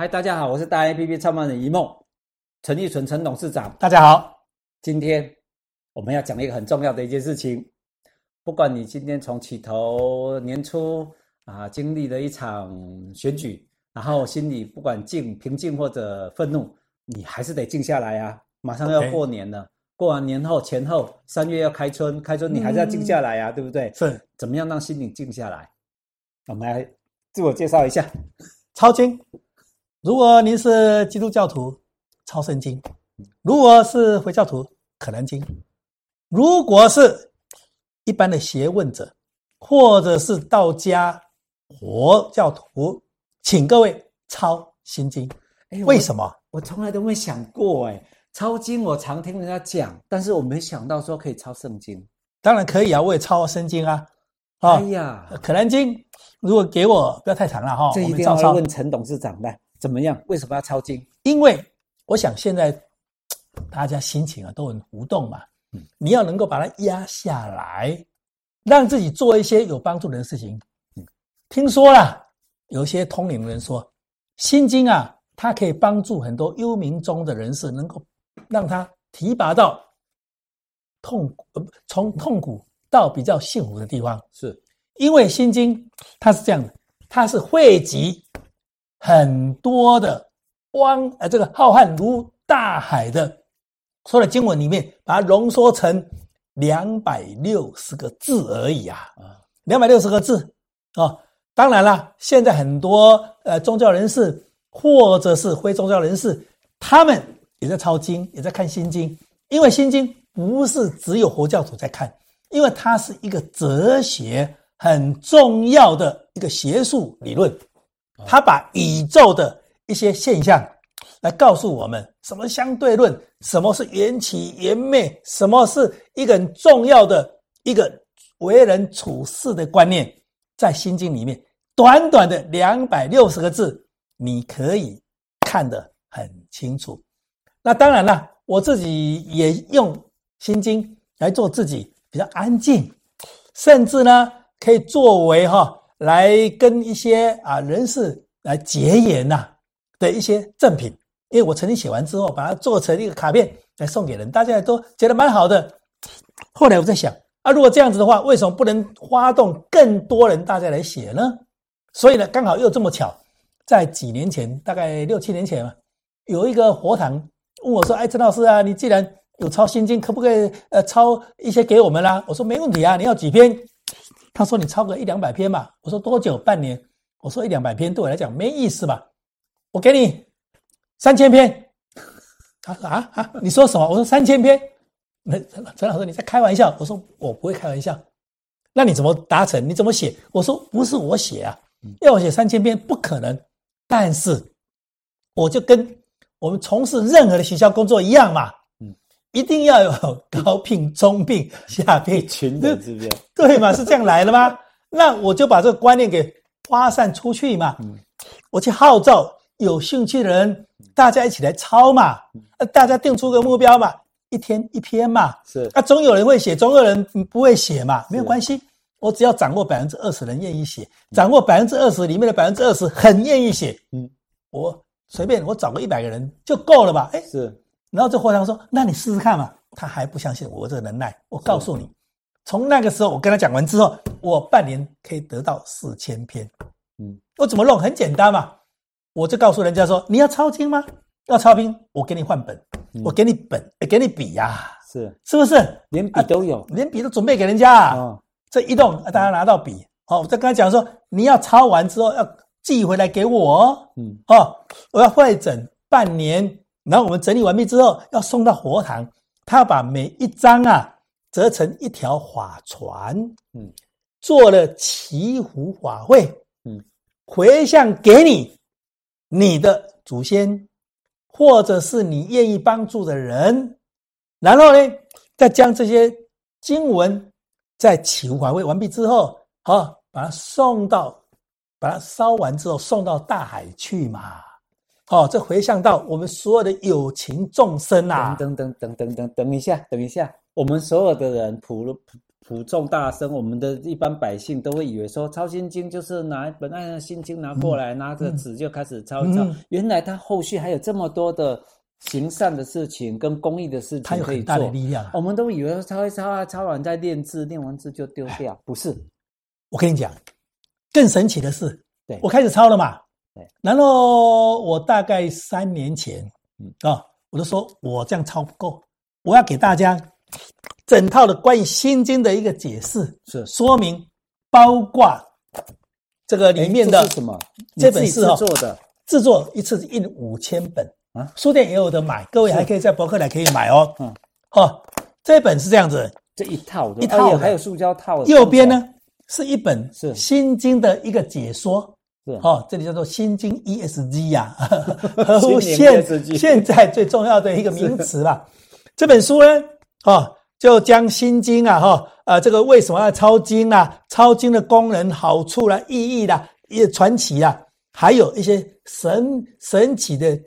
嗨，大家好，我是大 A P P 创办人一梦陈立纯陈董事长。大家好，今天我们要讲一个很重要的一件事情。不管你今天从起头年初啊经历了一场选举，然后心里不管静平静或者愤怒，你还是得静下来啊！马上要过年了，Okay. 过完年后前后三月要开春，开春你还是要静下来啊，嗯、对不对？是，怎么样让心里静下来？我们来自我介绍一下，抄经。如果您是基督教徒，抄圣经；如果是回教徒，可兰经；如果是一般的学问者，或者是道家、佛教徒，请各位抄心经。诶为什么？我，从来都没想过，哎抄经我常听人家讲，但是我没想到说可以抄圣经。当然可以啊，我也抄圣经啊。哦、哎呀，可兰经，如果给我不要太长了哈，这一定要问陈董事长来。怎么样？为什么要抄经？因为我想现在 大家心情啊都很浮动嘛，嗯，你要能够把它压下来，让自己做一些有帮助的事情。嗯，听说啦，有些通灵人说，心经啊，它可以帮助很多幽冥中的人士，能够让他提拔到痛苦，呃，从痛苦到比较幸福的地方。是，因为心经它是这样的，它是汇集。很多的汪，呃，这个浩瀚如大海的说的经文里面，把它浓缩成两百六十个字而已啊，啊，两百六十个字啊。当然了，现在很多呃宗教人士或者是非宗教人士，他们也在抄经，也在看心经，因为心经不是只有佛教徒在看，因为它是一个哲学很重要的一个学术理论。他把宇宙的一些现象来告诉我们，什么相对论，什么是缘起缘灭，什么是一个很重要的一个为人处事的观念，在心经里面，短短的两百六十个字，你可以看得很清楚。那当然了，我自己也用心经来做自己比较安静，甚至呢，可以作为哈。来跟一些啊人士来结缘呐的一些赠品，因为我曾经写完之后，把它做成一个卡片来送给人，大家都觉得蛮好的。后来我在想啊，如果这样子的话，为什么不能发动更多人大家来写呢？所以呢，刚好又这么巧，在几年前，大概六七年前嘛，有一个佛堂问我说：“哎，陈老师啊，你既然有抄心经，可不可以呃抄一些给我们啦？”我说：“没问题啊，你要几篇？”他说：“你抄个一两百篇吧。”我说：“多久？半年？”我说：“一两百篇对我来讲没意思吧？”我给你三千篇。他说：“啊啊，你说什么？”我说：“三千篇。”那陈老师你在开玩笑？我说：“我不会开玩笑。”那你怎么达成？你怎么写？我说：“不是我写啊，要我写三千篇不可能。但是我就跟我们从事任何的学校工作一样嘛。”一定要有高聘、中聘、下聘群的，是不是？对嘛？是这样来的吗？那我就把这个观念给发散出去嘛。我去号召有兴趣的人，大家一起来抄嘛。大家定出个目标嘛，一天一篇嘛。是。啊，总有人会写，总有人不会写嘛，没有关系。我只要掌握百分之二十人愿意写，掌握百分之二十里面的百分之二十很愿意写。嗯，我随便我找个一百个人就够了吧？哎，是。然后这和尚说：“那你试试看嘛。”他还不相信我这个能耐。我告诉你，从那个时候我跟他讲完之后，我半年可以得到四千篇。嗯，我怎么弄？很简单嘛，我就告诉人家说：“你要抄经吗？要抄经，我给你换本，我给你本，给你笔呀。是是不是？连笔都有，连笔都准备给人家啊。这一动，大家拿到笔。好，我再跟他讲说：你要抄完之后要寄回来给我。嗯，哦，我要会诊半年。”然后我们整理完毕之后，要送到佛堂，他要把每一张啊折成一条法船，嗯，做了祈福法会，嗯，回向给你你的祖先，或者是你愿意帮助的人，然后呢，再将这些经文在祈福法会完毕之后，好，把它送到，把它烧完之后送到大海去嘛。哦，这回向到我们所有的有情众生啊！等等等等等等，等一下，等一下，我们所有的人普普普众大生，我们的一般百姓都会以为说抄心经就是拿一本那心经拿过来，嗯、拿着纸就开始抄一抄。嗯、原来他后续还有这么多的行善的事情跟公益的事情可以做，他有很大的力量。我们都以为抄一抄啊，抄完再练字，练完字就丢掉，不是。我跟你讲，更神奇的是，对我开始抄了嘛。对，然后我大概三年前，嗯啊、哦，我就说我这样抄不够，我要给大家整套的关于心经的一个解释，是。说明，包括这个里面的什么？这本是做的，制作一次印五千本啊，书店也有的买，各位还可以在博客来可以买哦。嗯，好，这本是这样子，这一套一套还有塑胶套，右边呢是一本是心经的一个解说。哦，这里叫做《心经 ESG》呀，合乎现现在最重要的一个名词啦。这本书呢，哦，就将《心经》啊，哈，呃，这个为什么要抄经啊？抄经的功能、好处啦、意义啦、一些传奇啊，还有一些神神奇的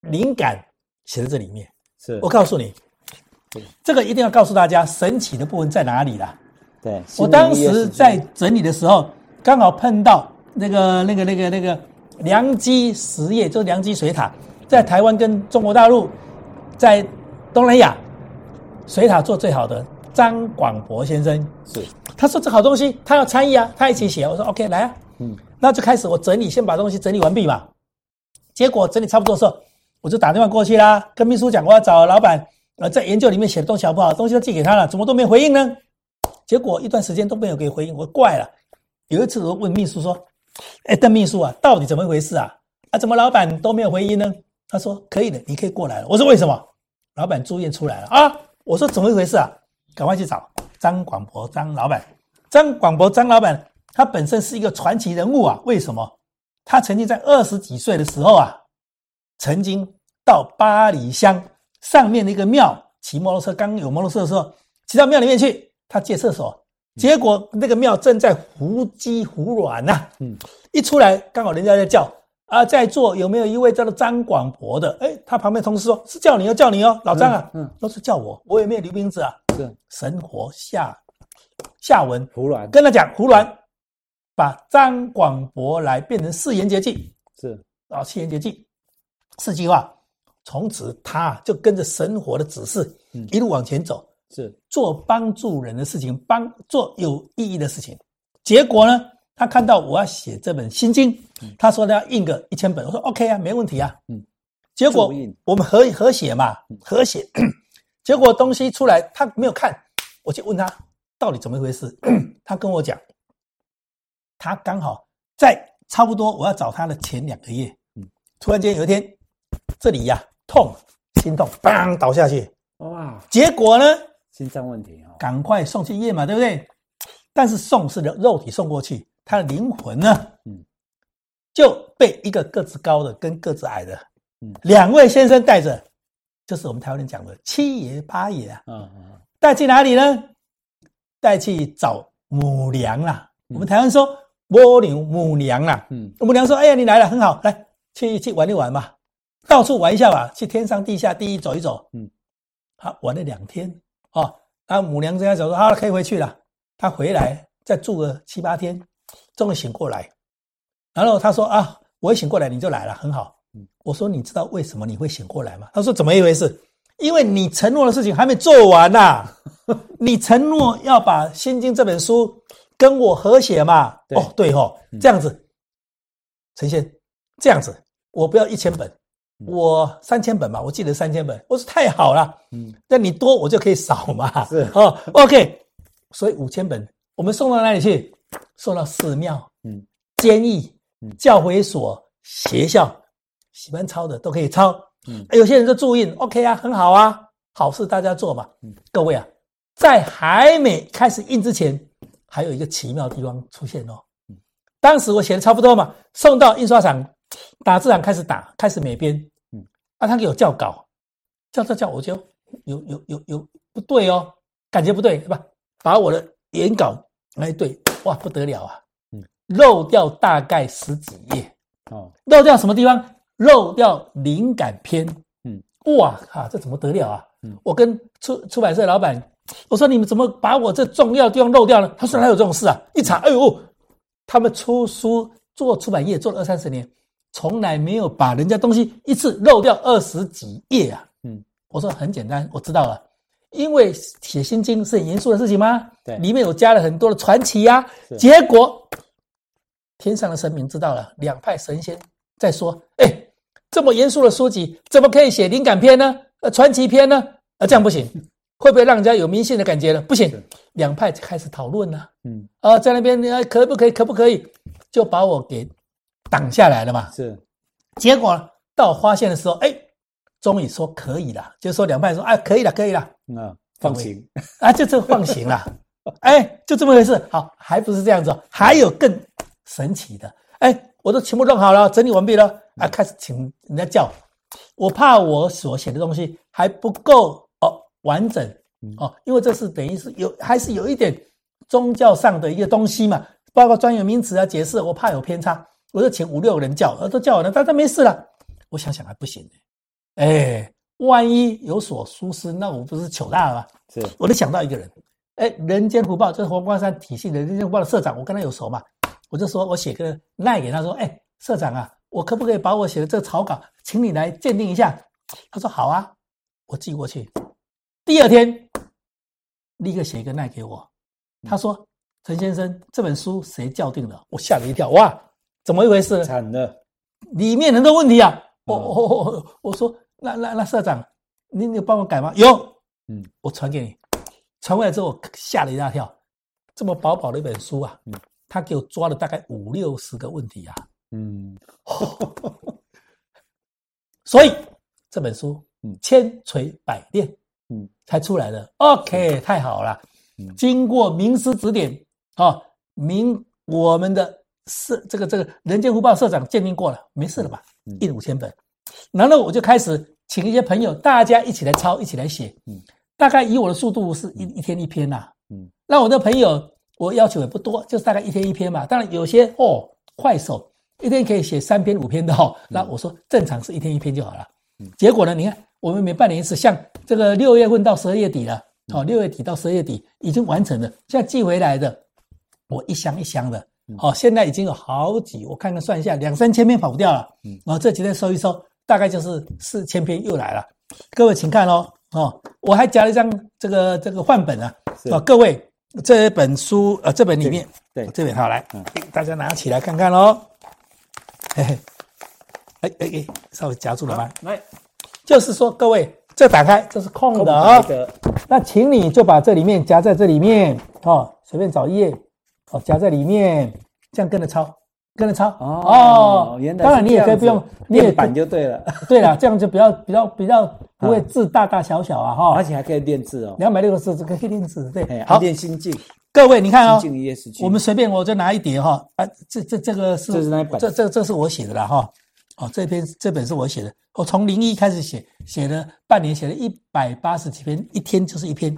灵感写在这里面。是我告诉你，这个一定要告诉大家神奇的部分在哪里啦。对，我当时在整理的时候，刚好碰到。那个、那个、那个、那个良基实业，就是良基水塔，在台湾跟中国大陆，在东南亚水塔做最好的张广博先生是，他说这好东西，他要参与啊，他一起写。我说 OK，来啊，嗯，那就开始我整理，先把东西整理完毕嘛。结果整理差不多的时候，我就打电话过去啦，跟秘书讲我要找老板，呃，在研究里面写的东西好不好？东西都寄给他了，怎么都没回应呢？结果一段时间都没有给回应，我怪了。有一次我问秘书说。哎，邓秘书啊，到底怎么回事啊？啊，怎么老板都没有回应呢？他说可以的，你可以过来了。我说为什么？老板住院出来了啊！我说怎么一回事啊？赶快去找张广博张老板。张广博张老板，他本身是一个传奇人物啊。为什么？他曾经在二十几岁的时候啊，曾经到八里乡上面的一个庙骑摩托车，刚有摩托车的时候，骑到庙里面去，他借厕所。结果那个庙正在胡鸡胡卵呐，嗯，一出来刚好人家在叫啊，在座有没有一位叫做张广博的？哎，他旁边同事说是叫你哦，叫你哦，老张啊，嗯，都是叫我，我也没有留名字啊，是。神活下下文胡乱跟他讲胡乱，把张广博来变成四言绝句，是。啊，四言绝句，四句话，从此他就跟着神活的指示，一路往前走。是做帮助人的事情，帮做有意义的事情。结果呢，他看到我要写这本心经，他说他要印个一千本，我说 OK 啊，没问题啊。嗯，结果我们合合写嘛，合写。结果东西出来，他没有看，我就问他到底怎么一回事。他跟我讲，他刚好在差不多我要找他的前两个月，嗯，突然间有一天这里呀痛，心痛，砰倒下去，哇！结果呢？心脏问题哦，赶快送去医院嘛，对不对？但是送是肉体送过去，他的灵魂呢，嗯，就被一个个子高的跟个子矮的，嗯，两位先生带着，就是我们台湾人讲的七爷八爷啊，嗯嗯，带去哪里呢？带去找母娘啦。我们台湾说母牛母娘啦，嗯，母娘说：“哎呀，你来了，很好，来去去玩一玩吧，到处玩一下吧，去天上地下地一走一走。”嗯，好玩了两天。哦，他母娘这样讲说，好了，可以回去了。他回来再住个七八天，终于醒过来。然后他说啊，我一醒过来你就来了，很好。我说你知道为什么你会醒过来吗？他说怎么一回事？因为你承诺的事情还没做完呐。你承诺要把《心经》这本书跟我合写嘛？哦，对哦，这样子，陈先，这样子，我不要一千本。我三千本吧，我记得三千本。我说太好了，嗯，那你多我就可以少嘛。是哦，OK。所以五千本我们送到哪里去？送到寺庙、嗯，监狱、教会所、学校，喜欢抄的都可以抄。嗯，有些人就注印，OK 啊，很好啊，好事大家做嘛。嗯，各位啊，在还没开始印之前，还有一个奇妙的地方出现哦。嗯，当时我写的差不多嘛，送到印刷厂，打字厂开始打，开始美编。啊，他给我校稿，校校校，我就有有有有不对哦，感觉不对，是吧？把我的原稿来对，哇，不得了啊，嗯，漏掉大概十几页，哦，漏掉什么地方？漏掉灵感篇，嗯，哇，哈，这怎么得了啊？嗯，我跟出出版社老板我说你们怎么把我这重要的地方漏掉了？他说哪有这种事啊？一查，哎呦，他们出书做出版业做了二三十年，从来没有把人家东西一次漏掉二十几页啊。嗯，我说很简单，我知道了，因为写心经是很严肃的事情吗？对，里面有加了很多的传奇呀、啊。结果天上的神明知道了，两派神仙在说，哎。这么严肃的书籍，怎么可以写灵感篇呢？呃，传奇篇呢？啊，这样不行，会不会让人家有迷信的感觉呢？不行，两派开始讨论了。嗯，啊，在那边你可不可以？可不可以？就把我给挡下来了嘛。是，结果到我发现的时候，哎，终于说可以了，就说两派说，哎，可以了，可以了。嗯，放行啊，就这放行了。哎，就这么回事。好，还不是这样子，还有更神奇的。哎，我都全部弄好了，整理完毕了。啊，开始请人家叫，我怕我所写的东西还不够哦完整哦，因为这是等于是有还是有一点宗教上的一个东西嘛，包括专有名词啊解释，我怕有偏差，我就请五六个人叫，都叫完了，大家没事了。我想想还不行，哎，万一有所疏失，那我不是糗大了吗？是，我就想到一个人，哎，人间福报，这是黄光山体系的人间福报的社长，我跟他有熟嘛，我就说我写个赖给他说，哎，社长啊。我可不可以把我写的这个草稿，请你来鉴定一下？他说好啊，我寄过去。第二天，立刻写一个奈给我。他说：“陈先生，这本书谁校定的？”我吓了一跳，哇，怎么一回事？惨了，里面很多问题啊！我我我我说，那那那社长，你你帮我改吗？有，嗯，我传给你。传过来之后，吓了一大跳，这么薄薄的一本书啊，嗯，他给我抓了大概五六十个问题啊。嗯，所以这本书，嗯，千锤百炼，嗯，才出来的。OK，太好了。经过名师指点，啊，明我们的社这个这个人间福报社长鉴定过了，没事了吧？印五千本，然后我就开始请一些朋友，大家一起来抄，一起来写。嗯，大概以我的速度是一一天一篇呐。嗯，那我的朋友，我要求也不多，就是大概一天一篇嘛。当然有些哦，快手。一天可以写三篇五篇的哦，那我说正常是一天一篇就好了。结果呢，你看我们每半年一次，像这个六月份到十二月底了，哦，六月底到十二月底已经完成了，现在寄回来的，我一箱一箱的，哦，现在已经有好几，我看看算一下，两三千篇跑不掉了。然后这几天收一收，大概就是四千篇又来了。各位请看哦，哦，我还夹了一张这个这个范本啊，哦，各位这本书呃这本里面，对，这本好来，嗯大家拿起来看看喽。嘿嘿，哎哎哎，稍微夹住了吗？来，就是说，各位，这打开，这是空的啊。那请你就把这里面夹在这里面哦，随便找一页哦，夹在里面，这样跟着抄，跟着抄哦。哦，当然你也可以不用，你也板就对了。对了，这样就比较比较比较不会字大大小小啊哈。而且还可以练字哦，两百六十字可以练字，对，好练心境。各位，你看哦，我们随便我就拿一叠哈，啊，这这这个是？这这这是我写的了哈，哦，这篇这本是我写的，我从零一开始写，写了半年，写了一百八十几篇，一天就是一篇。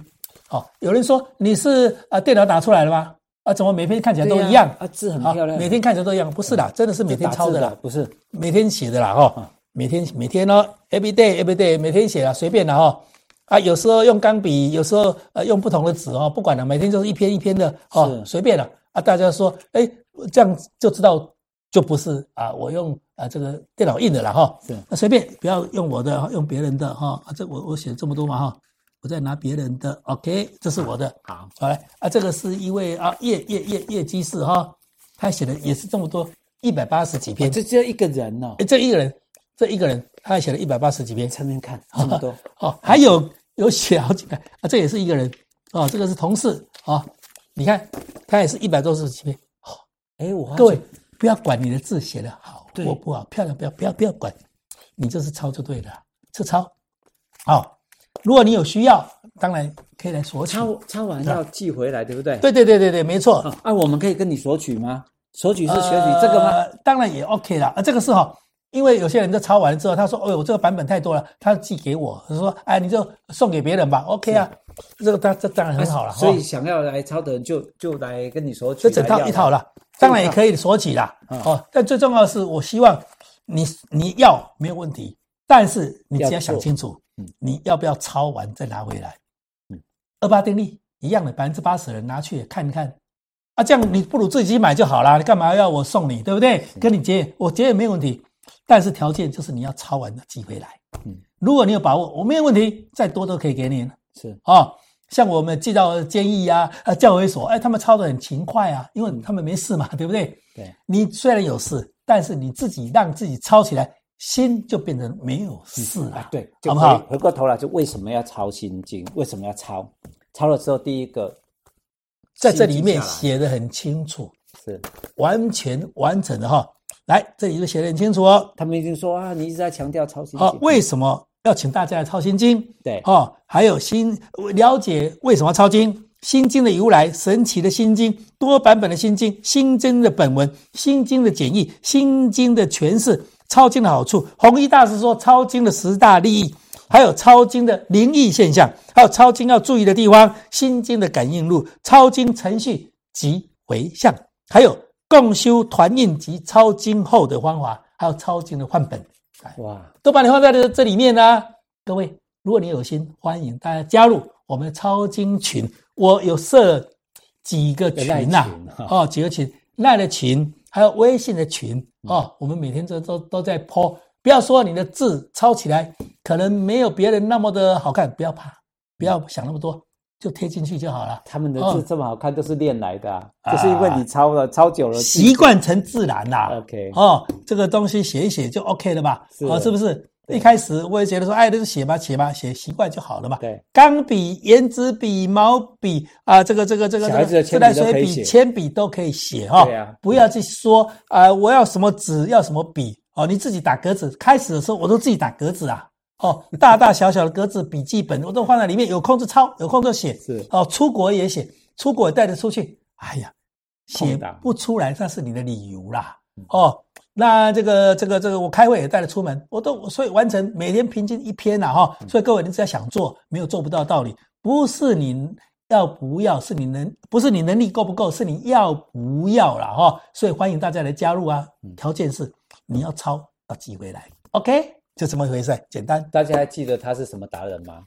好，有人说你是啊电脑打出来的吗？啊，怎么每篇看起来都一样？啊，字很漂亮，每天看起来都一样，不是啦，真的是每天抄的啦，不是每天写的啦哈，每天每天哦，every day every day，每天写啦，随便的哈。啊，有时候用钢笔，有时候呃用不同的纸哦，不管了，每天就是一篇一篇的哦，随便了啊。大家说，哎，这样就知道就不是啊，我用啊这个电脑印的了哈。是，那随便不要用我的，用别人的哈。啊，这我我写了这么多嘛哈，我再拿别人的，OK，这是我的。好，好。来啊，这个是一位啊叶叶叶叶居士哈，他写的也是这么多，一百八十几篇。这只有一个人哦，哎，这一个人。这一个人，他还写了一百八十几篇，侧面看 这么多。哦，还有有写好几个啊，这也是一个人。哦，这个是同事。啊、哦，你看他也是一百多十几篇，好、哦，哎，我各位不要管你的字写的好或不好，漂亮不要不要不要管，你就是抄就对了，就抄，好、哦，如果你有需要，当然可以来索取，抄抄完要寄回来，对不对？对对对对对，没错。啊，我们可以跟你索取吗？索取是索取这个吗？呃、当然也 OK 了啊，这个是哈。因为有些人都抄完了之后，他说：“哦，我这个版本太多了，他寄给我。”他说：“哎，你就送给别人吧。”OK 啊，这个他这当然很好了。所以想要来抄的人就就来跟你索取。这整套一套了，当然也可以索取啦。哦，但最重要的是，我希望你你要没有问题，但是你只要想清楚，你要不要抄完再拿回来？嗯，二八定律一样的，百分之八十的人拿去看一看。啊，这样你不如自己买就好了，你干嘛要我送你，对不对？跟你结，我结也没问题，但是条件就是你要抄完的寄回来。嗯，如果你有把握，我没有问题，再多都可以给你。是啊、哦，像我们寄到监狱啊、啊教委所，哎，他们抄的很勤快啊，因为他们没事嘛，对不对？对，你虽然有事，但是你自己让自己抄起来，心就变成没有事了。啊、对，好不好？回过头来，就为什么要抄心经？为什么要抄？抄了之后，第一个。在这里面写得很清楚，是完全完整的哈。来，这里就写得很清楚哦。他们已经说啊，你一直在强调抄心经。好，为什么要请大家来抄心经？对，哦，还有心了解为什么要抄经，心经的由来，神奇的心经，多版本的心经，心经的本文，心经的简易，心经的诠释，抄经的好处。弘一大师说，抄经的十大利益。还有抄经的灵异现象，还有抄经要注意的地方，心经的感应录，抄经程序及回向，还有共修团印及抄经后的方法，还有抄经的范本，哇，都把你放在这这里面呢、啊。各位，如果你有心，欢迎大家加入我们的抄经群，我有设几个群呐、啊，哦，几个群，赖的群，还有微信的群，哦，我们每天都都都在 po。不要说你的字抄起来可能没有别人那么的好看，不要怕，不要想那么多，就贴进去就好了。他们的字这么好看，都是练来的，啊，哦、就是因为你抄了，啊、抄久了，习惯成自然啦。OK，哦，这个东西写一写就 OK 了吧？好，哦，是不是？对一开始我也觉得说，哎，这是写吧，写吧，写习惯就好了嘛。对，钢笔、圆珠笔、毛笔啊，这个、这个、这个、这个自来水笔、铅笔都可以写哈。对啊，不要去说啊、呃，我要什么纸，要什么笔。哦，你自己打格子。开始的时候我都自己打格子啊。哦，大大小小的格子笔记本我都放在里面，有空就抄，有空就写。是哦，出国也写，出国也带着出去。哎呀，写不出来那是你的理由啦。哦，那这个这个这个我开会也带了出门，我都所以完成每天平均一篇呐哈。所以各位，你只要想做，没有做不到的道理。不是你要不要，是你能不是你能力够不够，是你要不要啦哈。所以欢迎大家来加入啊，条件是。你要抄要寄回来，OK，就这么一回事，简单。大家还记得他是什么达人吗？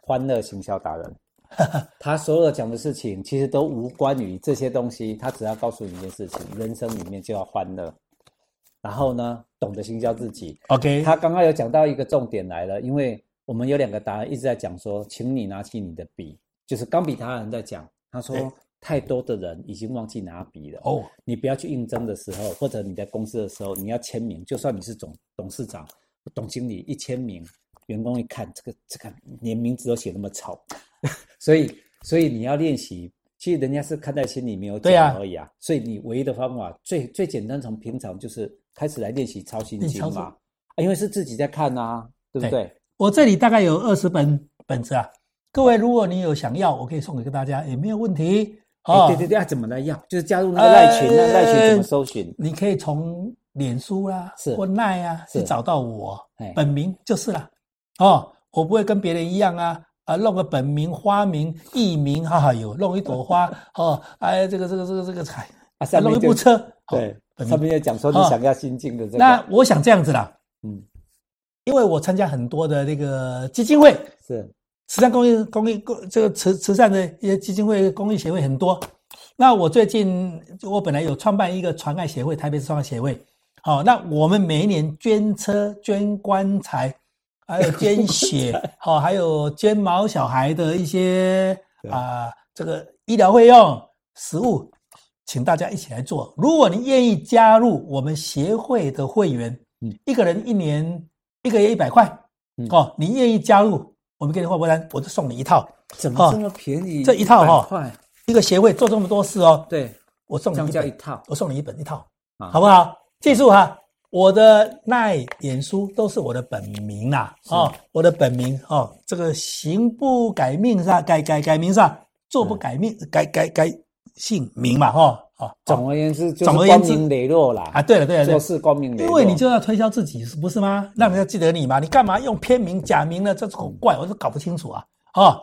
欢乐行销达人。他所有讲的事情其实都无关于这些东西，他只要告诉你一件事情：人生里面就要欢乐。然后呢，懂得行销自己。OK，他刚刚有讲到一个重点来了，因为我们有两个答案一直在讲说，请你拿起你的笔，就是钢笔达人在讲，他说。太多的人已经忘记拿笔了哦。你不要去应征的时候，或者你在公司的时候，你要签名。就算你是总董事长、总经理，一签名，员工一看，这个这个连名字都写那么丑，所以所以你要练习。其实人家是看在心里没有讲而已啊。所以你唯一的方法，最最简单，从平常就是开始来练习抄心经嘛。因为是自己在看啊，对不对？我这里大概有二十本本子啊。各位，如果你有想要，我可以送给大家，也没有问题。哦，对对对，要怎么来要？就是加入那个赖群，那赖群怎么搜寻？你可以从脸书啦，是或赖啊，去找到我，本名就是了。哦，我不会跟别人一样啊，啊，弄个本名、花名、艺名，哈哈，有弄一朵花，哦，哎，这个这个这个这个彩，啊，弄一部车，对，上面也讲说你想要心境的这个。那我想这样子啦，嗯，因为我参加很多的那个基金会，是。慈善公益、公益、公这个慈慈善的一些基金会、公益协会很多。那我最近我本来有创办一个传爱协会，台北市传爱协会。好，那我们每一年捐车、捐棺材，还有捐血，好，还有捐毛小孩的一些啊、呃，这个医疗费用、食物，请大家一起来做。如果你愿意加入我们协会的会员，嗯，一个人一年一个月一百块，哦，你愿意加入？我们给你划拨单，我就送你一套，怎么这么便宜？这一套哈，一个协会做这么多事哦。对，我送你一本一套，我送你一本一套，好不好？记住哈，我的赖脸书都是我的本名呐，哦，我的本名哦，这个行不改命是吧，改改改名是吧，坐不改命，改改改姓名嘛，哈。总而言之，就是光明磊落啦。啊，对了对了，做事光明磊落。因为你就要推销自己，是不是吗？让人家记得你嘛。你干嘛用片名假名呢？这是很怪，我都搞不清楚啊。哦，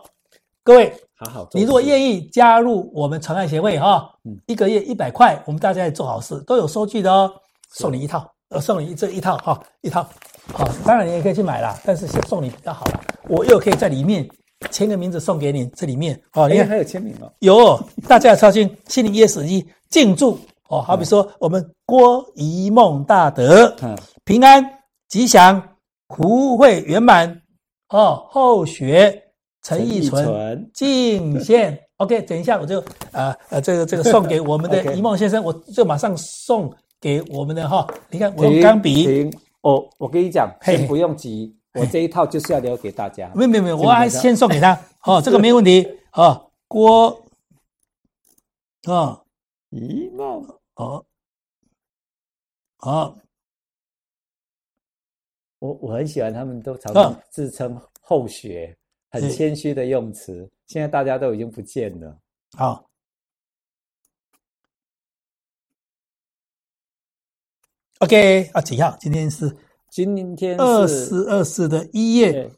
各位，好好，你如果愿意加入我们传爱协会哈，一个月一百块，我们大家也做好事，都有收据的哦。送你一套，呃，送你这一套哈，一套。好，当然你也可以去买啦，但是先送你比较好了。我又可以在里面签个名字送给你，这里面哦，你看还有签名哦，有，大家要操心，心灵 ESG 敬祝哦，好比说我们郭一梦大德，嗯，平安吉祥，福慧圆满哦，后学陈义纯敬献，OK，等一下我就呃呃这个这个 送给我们的一梦先生，我就马上送给我们的哈，你看我用钢笔，哦，我跟你讲，先不用急。我这一套就是要留给大家。没有没有没有，我还先送给他。哦，这个没问题。哦，郭，哦，怡梦，哦，哦，我我很喜欢他们都常常自称后学，很谦虚的用词。现在大家都已经不见了。好，OK 啊，几号？今天是。今天二十二四的一月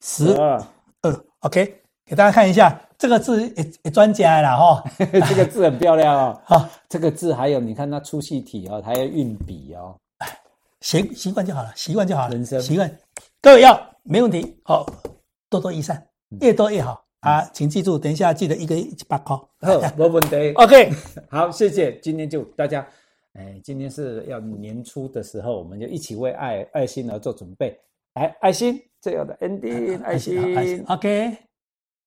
十二，OK，给大家看一下这个字也也专家了哈，这个字很漂亮哦。好，这个字还有你看它粗细体哦，还要运笔哦，习习惯就好了，习惯就好了，人生。习惯。各位要没问题，好，多多益善，越多越好。啊，请记住，等一下记得一个一百块，好，没问题，OK，好，谢谢，今天就大家。哎，今天是要年初的时候，我们就一起为爱爱心而做准备。来，爱心最后的 ending，爱心，爱心，爱心，OK。